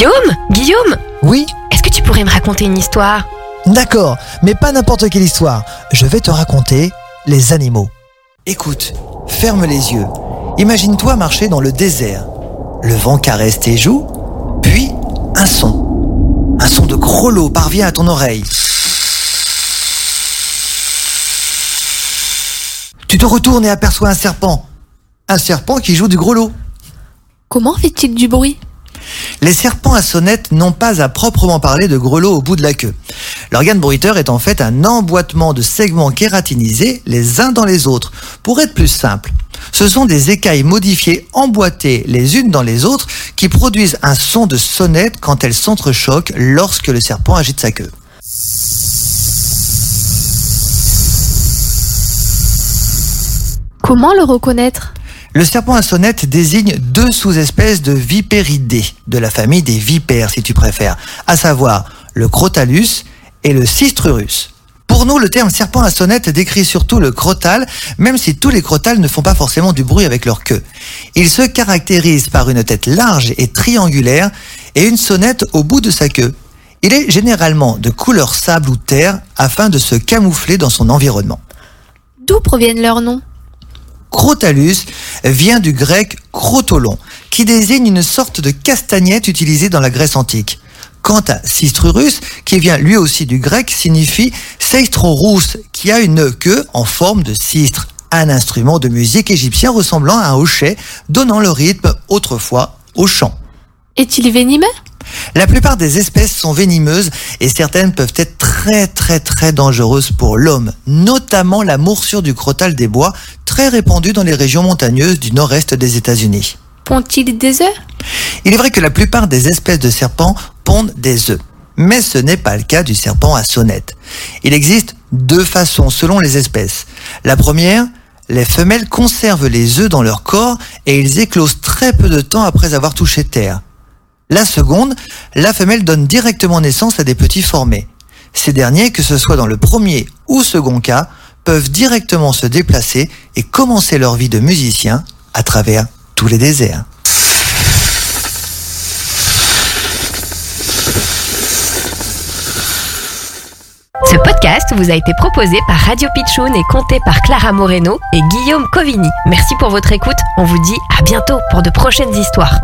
Guillaume Guillaume Oui Est-ce que tu pourrais me raconter une histoire? D'accord, mais pas n'importe quelle histoire. Je vais te raconter les animaux. Écoute, ferme les yeux. Imagine-toi marcher dans le désert. Le vent caresse tes joues, puis un son. Un son de gros lot parvient à ton oreille. Tu te retournes et aperçois un serpent. Un serpent qui joue du gros lot. Comment fait-il du bruit? Les serpents à sonnette n'ont pas à proprement parler de grelots au bout de la queue. L'organe bruiteur est en fait un emboîtement de segments kératinisés les uns dans les autres. Pour être plus simple, ce sont des écailles modifiées emboîtées les unes dans les autres qui produisent un son de sonnette quand elles s'entrechoquent lorsque le serpent agite sa queue. Comment le reconnaître? Le serpent à sonnette désigne deux sous-espèces de vipéridés, de la famille des vipères si tu préfères, à savoir le crotalus et le cistrurus. Pour nous, le terme serpent à sonnette décrit surtout le crotal, même si tous les crotales ne font pas forcément du bruit avec leur queue. Il se caractérise par une tête large et triangulaire et une sonnette au bout de sa queue. Il est généralement de couleur sable ou terre afin de se camoufler dans son environnement. D'où proviennent leurs noms? Crotalus vient du grec crotolon, qui désigne une sorte de castagnette utilisée dans la Grèce antique. Quant à Sistrurus, qui vient lui aussi du grec, signifie Seistrorus, qui a une queue en forme de sistre, un instrument de musique égyptien ressemblant à un hochet, donnant le rythme autrefois au chant. Est-il venimeux? La plupart des espèces sont venimeuses et certaines peuvent être très très très dangereuses pour l'homme, notamment la morsure du crotal des bois, très répandue dans les régions montagneuses du nord-est des États-Unis. Pond-il des œufs? Il est vrai que la plupart des espèces de serpents pondent des œufs, mais ce n'est pas le cas du serpent à sonnette. Il existe deux façons selon les espèces. La première, les femelles conservent les œufs dans leur corps et ils éclosent très peu de temps après avoir touché terre. La seconde, la femelle donne directement naissance à des petits formés. Ces derniers, que ce soit dans le premier ou second cas, peuvent directement se déplacer et commencer leur vie de musicien à travers tous les déserts. Ce podcast vous a été proposé par Radio Pitchoun et compté par Clara Moreno et Guillaume Covini. Merci pour votre écoute. On vous dit à bientôt pour de prochaines histoires.